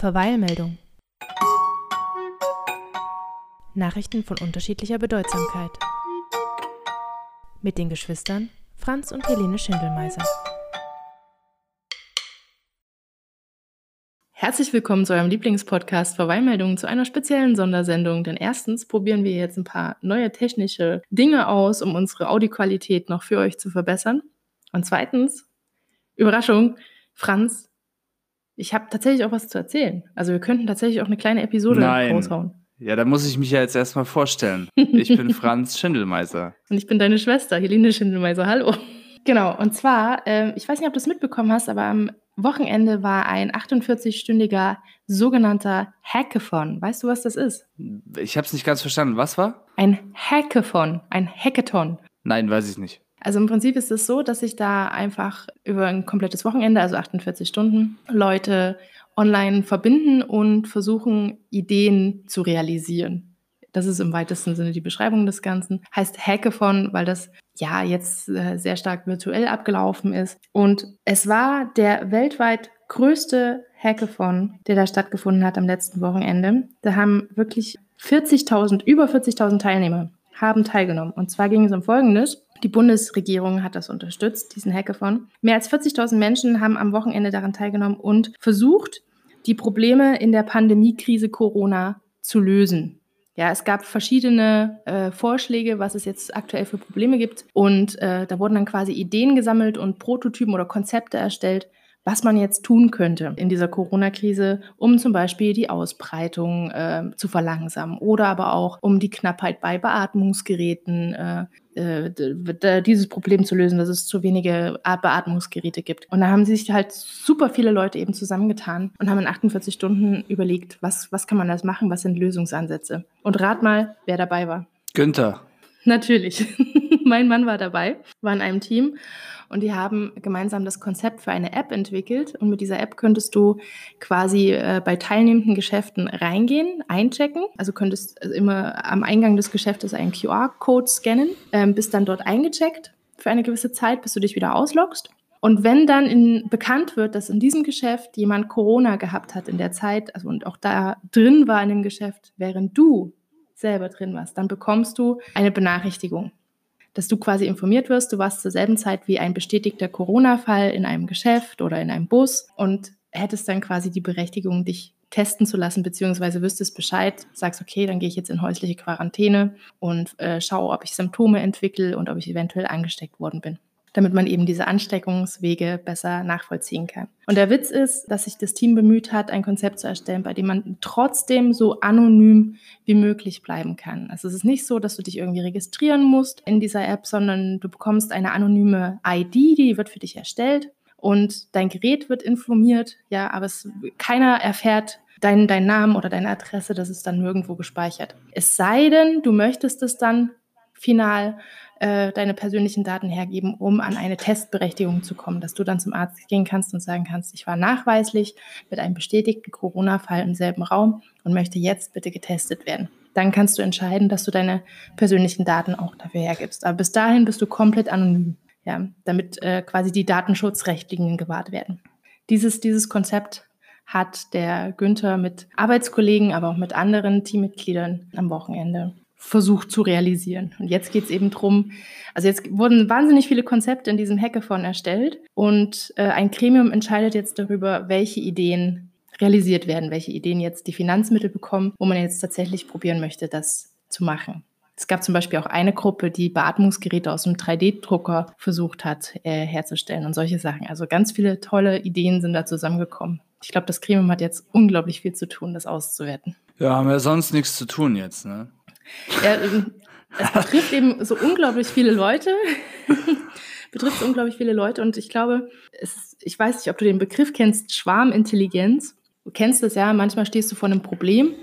Verweilmeldung. Nachrichten von unterschiedlicher Bedeutsamkeit. Mit den Geschwistern Franz und Helene Schindelmeiser. Herzlich willkommen zu eurem Lieblingspodcast Verweilmeldungen zu einer speziellen Sondersendung. Denn erstens probieren wir jetzt ein paar neue technische Dinge aus, um unsere Audioqualität noch für euch zu verbessern. Und zweitens, Überraschung, Franz ich habe tatsächlich auch was zu erzählen. Also wir könnten tatsächlich auch eine kleine Episode Nein. raushauen. Ja, da muss ich mich ja jetzt erstmal vorstellen. Ich bin Franz Schindelmeiser. Und ich bin deine Schwester, Helene Schindelmeiser. Hallo. Genau, und zwar, äh, ich weiß nicht, ob du es mitbekommen hast, aber am Wochenende war ein 48-stündiger sogenannter Hackathon. Weißt du, was das ist? Ich habe es nicht ganz verstanden. Was war? Ein Hackathon, ein Hackathon. Nein, weiß ich nicht. Also im Prinzip ist es so, dass sich da einfach über ein komplettes Wochenende, also 48 Stunden, Leute online verbinden und versuchen, Ideen zu realisieren. Das ist im weitesten Sinne die Beschreibung des Ganzen. Heißt Hackathon, weil das ja jetzt äh, sehr stark virtuell abgelaufen ist. Und es war der weltweit größte Hackathon, der da stattgefunden hat am letzten Wochenende. Da haben wirklich 40.000, über 40.000 Teilnehmer haben teilgenommen. Und zwar ging es um Folgendes. Die Bundesregierung hat das unterstützt, diesen Hackathon. Mehr als 40.000 Menschen haben am Wochenende daran teilgenommen und versucht, die Probleme in der Pandemiekrise Corona zu lösen. Ja, es gab verschiedene äh, Vorschläge, was es jetzt aktuell für Probleme gibt. Und äh, da wurden dann quasi Ideen gesammelt und Prototypen oder Konzepte erstellt, was man jetzt tun könnte in dieser Corona-Krise, um zum Beispiel die Ausbreitung äh, zu verlangsamen oder aber auch um die Knappheit bei Beatmungsgeräten, äh, äh, dieses Problem zu lösen, dass es zu wenige Beatmungsgeräte gibt. Und da haben sich halt super viele Leute eben zusammengetan und haben in 48 Stunden überlegt, was, was kann man das machen, was sind Lösungsansätze. Und rat mal, wer dabei war. Günther. Natürlich. mein Mann war dabei, war in einem Team und die haben gemeinsam das Konzept für eine App entwickelt. Und mit dieser App könntest du quasi äh, bei teilnehmenden Geschäften reingehen, einchecken. Also könntest also immer am Eingang des Geschäftes einen QR-Code scannen, ähm, bist dann dort eingecheckt für eine gewisse Zeit, bis du dich wieder ausloggst. Und wenn dann in, bekannt wird, dass in diesem Geschäft jemand Corona gehabt hat in der Zeit, also und auch da drin war in dem Geschäft, während du selber drin warst, dann bekommst du eine Benachrichtigung dass du quasi informiert wirst, du warst zur selben Zeit wie ein bestätigter Corona-Fall in einem Geschäft oder in einem Bus und hättest dann quasi die Berechtigung, dich testen zu lassen, beziehungsweise wüsstest Bescheid, sagst, okay, dann gehe ich jetzt in häusliche Quarantäne und äh, schaue, ob ich Symptome entwickle und ob ich eventuell angesteckt worden bin damit man eben diese Ansteckungswege besser nachvollziehen kann. Und der Witz ist, dass sich das Team bemüht hat, ein Konzept zu erstellen, bei dem man trotzdem so anonym wie möglich bleiben kann. Also es ist nicht so, dass du dich irgendwie registrieren musst in dieser App, sondern du bekommst eine anonyme ID, die wird für dich erstellt und dein Gerät wird informiert, ja, aber es, keiner erfährt, deinen dein Namen oder deine Adresse, das ist dann nirgendwo gespeichert. Es sei denn, du möchtest es dann final äh, deine persönlichen Daten hergeben, um an eine Testberechtigung zu kommen, dass du dann zum Arzt gehen kannst und sagen kannst, ich war nachweislich mit einem bestätigten Corona-Fall im selben Raum und möchte jetzt bitte getestet werden. Dann kannst du entscheiden, dass du deine persönlichen Daten auch dafür hergibst. Aber bis dahin bist du komplett anonym, ja, damit äh, quasi die Datenschutzrechtlinien gewahrt werden. Dieses, dieses Konzept hat der Günther mit Arbeitskollegen, aber auch mit anderen Teammitgliedern am Wochenende versucht zu realisieren. Und jetzt geht es eben drum. also jetzt wurden wahnsinnig viele Konzepte in diesem Hackathon erstellt und äh, ein Gremium entscheidet jetzt darüber, welche Ideen realisiert werden, welche Ideen jetzt die Finanzmittel bekommen, wo man jetzt tatsächlich probieren möchte, das zu machen. Es gab zum Beispiel auch eine Gruppe, die Beatmungsgeräte aus einem 3D-Drucker versucht hat äh, herzustellen und solche Sachen. Also ganz viele tolle Ideen sind da zusammengekommen. Ich glaube, das Gremium hat jetzt unglaublich viel zu tun, das auszuwerten. Ja, haben wir sonst nichts zu tun jetzt, ne? Ja, ähm, es betrifft eben so unglaublich viele Leute. betrifft unglaublich viele Leute und ich glaube, es, ich weiß nicht, ob du den Begriff kennst, Schwarmintelligenz. Du kennst das ja, manchmal stehst du vor einem Problem,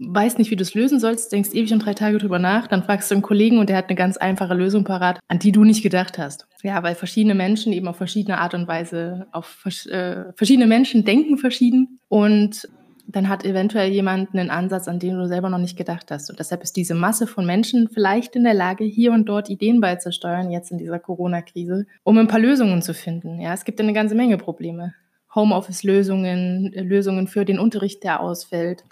weißt nicht, wie du es lösen sollst, denkst ewig und drei Tage drüber nach, dann fragst du einen Kollegen und der hat eine ganz einfache Lösung parat, an die du nicht gedacht hast. Ja, weil verschiedene Menschen eben auf verschiedene Art und Weise, auf äh, verschiedene Menschen denken verschieden und dann hat eventuell jemand einen Ansatz, an den du selber noch nicht gedacht hast. Und deshalb ist diese Masse von Menschen vielleicht in der Lage, hier und dort Ideen beizusteuern, jetzt in dieser Corona-Krise, um ein paar Lösungen zu finden. Ja, es gibt eine ganze Menge Probleme. Homeoffice-Lösungen, äh, Lösungen für den Unterricht, der ausfällt.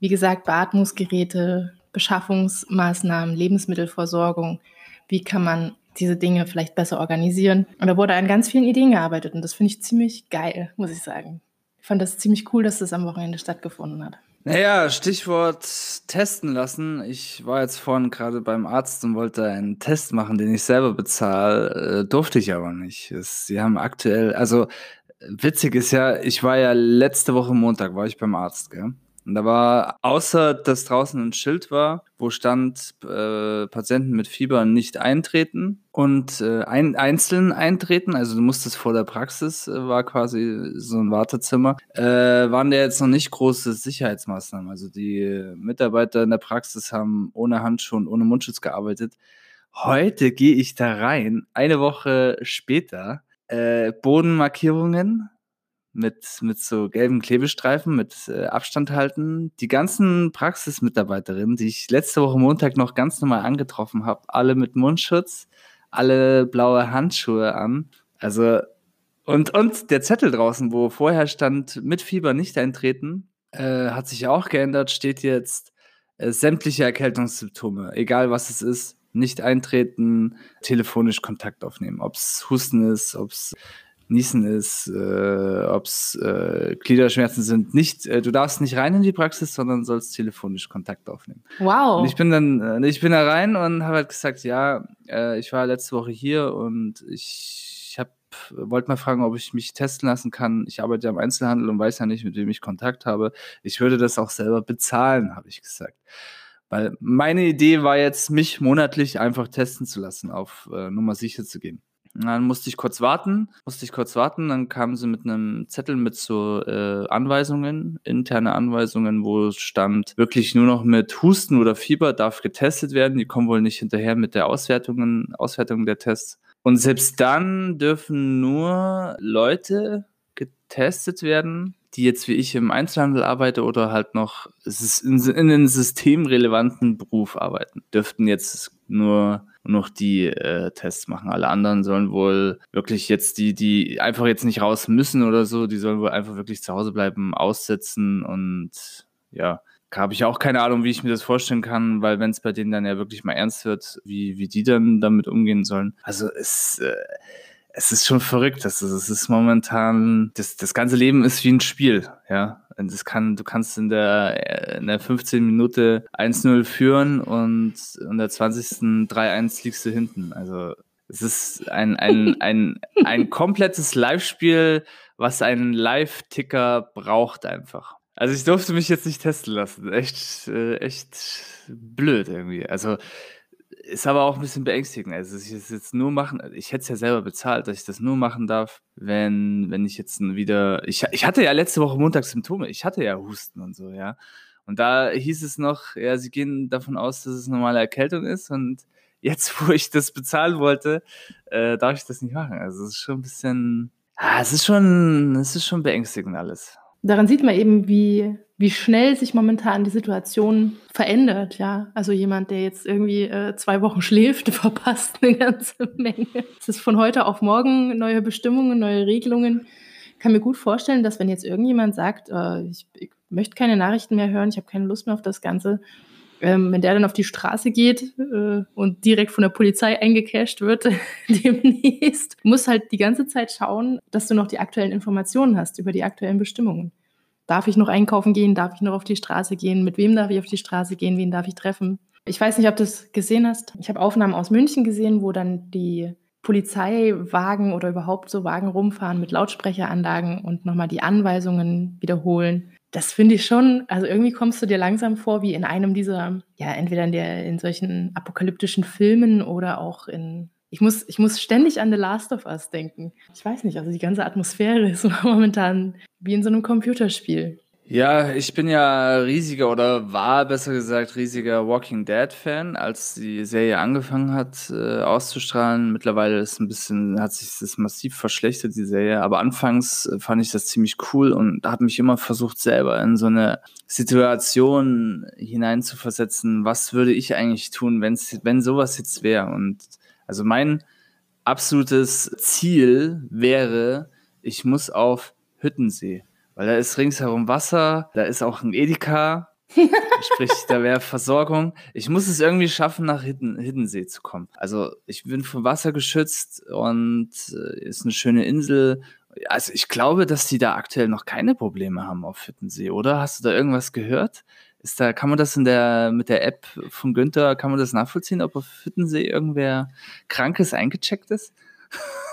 Wie gesagt, Beatmungsgeräte, Beschaffungsmaßnahmen, Lebensmittelversorgung. Wie kann man diese Dinge vielleicht besser organisieren? Und da wurde an ganz vielen Ideen gearbeitet und das finde ich ziemlich geil, muss ich sagen. Ich fand das ziemlich cool, dass das am Wochenende stattgefunden hat. Naja, Stichwort testen lassen. Ich war jetzt vorhin gerade beim Arzt und wollte einen Test machen, den ich selber bezahle. Äh, durfte ich aber nicht. Es, sie haben aktuell, also witzig ist ja, ich war ja letzte Woche Montag, war ich beim Arzt, gell? Und da war, außer dass draußen ein Schild war, wo stand, äh, Patienten mit Fieber nicht eintreten und äh, ein, einzeln eintreten, also du musstest vor der Praxis, äh, war quasi so ein Wartezimmer, äh, waren da jetzt noch nicht große Sicherheitsmaßnahmen. Also die Mitarbeiter in der Praxis haben ohne Handschuhe und ohne Mundschutz gearbeitet. Heute gehe ich da rein, eine Woche später, äh, Bodenmarkierungen, mit, mit so gelben Klebestreifen, mit äh, Abstand halten. Die ganzen Praxismitarbeiterinnen, die ich letzte Woche Montag noch ganz normal angetroffen habe, alle mit Mundschutz, alle blaue Handschuhe an. Also, und, und der Zettel draußen, wo vorher stand, mit Fieber nicht eintreten, äh, hat sich auch geändert, steht jetzt äh, sämtliche Erkältungssymptome, egal was es ist, nicht eintreten, telefonisch Kontakt aufnehmen. Ob es Husten ist, ob es Niesen ist, äh, ob es äh, Gliederschmerzen sind. Nicht, äh, du darfst nicht rein in die Praxis, sondern sollst telefonisch Kontakt aufnehmen. Wow. Und ich bin dann, äh, ich bin da rein und habe halt gesagt, ja, äh, ich war letzte Woche hier und ich, habe wollte mal fragen, ob ich mich testen lassen kann. Ich arbeite ja im Einzelhandel und weiß ja nicht, mit wem ich Kontakt habe. Ich würde das auch selber bezahlen, habe ich gesagt. Weil meine Idee war jetzt, mich monatlich einfach testen zu lassen, auf äh, Nummer sicher zu gehen. Dann musste ich kurz warten, musste ich kurz warten, dann kamen sie mit einem Zettel mit so äh, Anweisungen, interne Anweisungen, wo stand, wirklich nur noch mit Husten oder Fieber darf getestet werden. Die kommen wohl nicht hinterher mit der Auswertungen, Auswertung der Tests. Und selbst dann dürfen nur Leute getestet werden, die jetzt wie ich im Einzelhandel arbeite oder halt noch in, in einen systemrelevanten Beruf arbeiten, dürften jetzt nur noch die äh, Tests machen. Alle anderen sollen wohl wirklich jetzt die, die einfach jetzt nicht raus müssen oder so, die sollen wohl einfach wirklich zu Hause bleiben, aussetzen und ja, habe ich auch keine Ahnung, wie ich mir das vorstellen kann, weil wenn es bei denen dann ja wirklich mal ernst wird, wie, wie die dann damit umgehen sollen. Also es, äh, es ist schon verrückt. Das ist, es ist momentan, das, das ganze Leben ist wie ein Spiel, ja. Das kann, du kannst in der, in der 15 Minute 1-0 führen und in der 20. 3-1 liegst du hinten. Also es ist ein, ein, ein, ein komplettes Live-Spiel, was einen Live-Ticker braucht einfach. Also ich durfte mich jetzt nicht testen lassen. Echt, äh, echt blöd irgendwie. Also ist aber auch ein bisschen beängstigend. Also ich es jetzt nur machen, ich hätte es ja selber bezahlt, dass ich das nur machen darf, wenn, wenn ich jetzt wieder. Ich, ich hatte ja letzte Woche Montag Symptome, ich hatte ja Husten und so, ja. Und da hieß es noch, ja, sie gehen davon aus, dass es normale Erkältung ist. Und jetzt, wo ich das bezahlen wollte, äh, darf ich das nicht machen. Also es ist schon ein bisschen. Ah, es ist schon, es ist schon beängstigend alles. Daran sieht man eben, wie wie schnell sich momentan die Situation verändert, ja. Also jemand, der jetzt irgendwie äh, zwei Wochen schläft, verpasst eine ganze Menge. Es ist von heute auf morgen neue Bestimmungen, neue Regelungen. Ich kann mir gut vorstellen, dass wenn jetzt irgendjemand sagt, äh, ich, ich, möchte keine Nachrichten mehr hören, ich habe keine Lust mehr auf das Ganze, ähm, wenn der dann auf die Straße geht äh, und direkt von der Polizei eingecasht wird demnächst, muss halt die ganze Zeit schauen, dass du noch die aktuellen Informationen hast über die aktuellen Bestimmungen. Darf ich noch einkaufen gehen? Darf ich noch auf die Straße gehen? Mit wem darf ich auf die Straße gehen? Wen darf ich treffen? Ich weiß nicht, ob du es gesehen hast. Ich habe Aufnahmen aus München gesehen, wo dann die Polizeiwagen oder überhaupt so Wagen rumfahren mit Lautsprecheranlagen und nochmal die Anweisungen wiederholen. Das finde ich schon, also irgendwie kommst du dir langsam vor wie in einem dieser, ja, entweder in, der, in solchen apokalyptischen Filmen oder auch in ich muss, ich muss ständig an The Last of Us denken. Ich weiß nicht, also die ganze Atmosphäre ist momentan wie in so einem Computerspiel. Ja, ich bin ja riesiger oder war besser gesagt riesiger Walking Dead Fan, als die Serie angefangen hat äh, auszustrahlen. Mittlerweile ist ein bisschen hat sich das massiv verschlechtert die Serie, aber anfangs äh, fand ich das ziemlich cool und habe mich immer versucht selber in so eine Situation hineinzuversetzen. Was würde ich eigentlich tun, wenn's, wenn sowas jetzt wäre? Und also mein absolutes Ziel wäre, ich muss auf Hüttensee. Weil da ist ringsherum Wasser, da ist auch ein Edeka, Sprich, da wäre Versorgung. Ich muss es irgendwie schaffen, nach Hidden, Hiddensee zu kommen. Also ich bin vom Wasser geschützt und äh, ist eine schöne Insel. Also ich glaube, dass die da aktuell noch keine Probleme haben auf Hiddensee, oder? Hast du da irgendwas gehört? Ist da, kann man das in der, mit der App von Günther, kann man das nachvollziehen, ob auf Hiddensee irgendwer Krankes eingecheckt ist?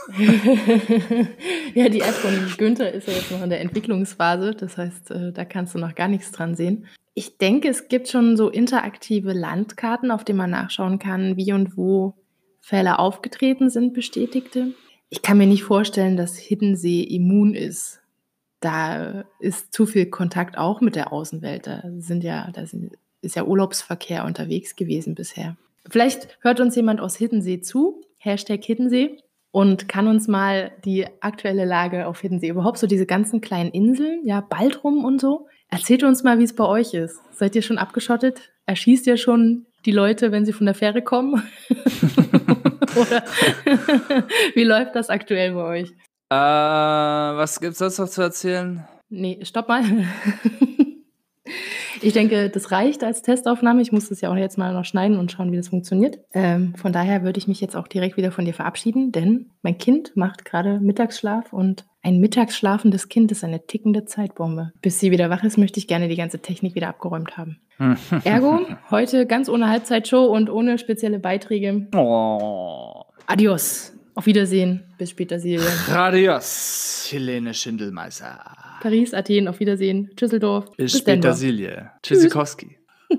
ja, die App von Günther ist ja jetzt noch in der Entwicklungsphase. Das heißt, äh, da kannst du noch gar nichts dran sehen. Ich denke, es gibt schon so interaktive Landkarten, auf denen man nachschauen kann, wie und wo Fälle aufgetreten sind, bestätigte. Ich kann mir nicht vorstellen, dass Hiddensee immun ist. Da ist zu viel Kontakt auch mit der Außenwelt. Da sind ja, da sind, ist ja Urlaubsverkehr unterwegs gewesen bisher. Vielleicht hört uns jemand aus Hiddensee zu, Hashtag Hiddensee, und kann uns mal die aktuelle Lage auf Hiddensee, überhaupt so diese ganzen kleinen Inseln, ja, Baldrum und so, Erzählt uns mal, wie es bei euch ist. Seid ihr schon abgeschottet? Erschießt ihr schon die Leute, wenn sie von der Fähre kommen? Oder wie läuft das aktuell bei euch? Äh, was gibt es sonst noch zu erzählen? Nee, stopp mal. Ich denke, das reicht als Testaufnahme. Ich muss das ja auch jetzt mal noch schneiden und schauen, wie das funktioniert. Ähm, von daher würde ich mich jetzt auch direkt wieder von dir verabschieden, denn mein Kind macht gerade Mittagsschlaf und ein mittagsschlafendes Kind ist eine tickende Zeitbombe. Bis sie wieder wach ist, möchte ich gerne die ganze Technik wieder abgeräumt haben. Ergo, heute ganz ohne Halbzeitshow und ohne spezielle Beiträge. Oh. Adios. Auf Wiedersehen. Bis später, Silvia. Adios, Helene Schindelmeiser. Paris, Athen, auf Wiedersehen. Tschüsseldorf. Bis, Bis später, Silje. Tschüssikowski.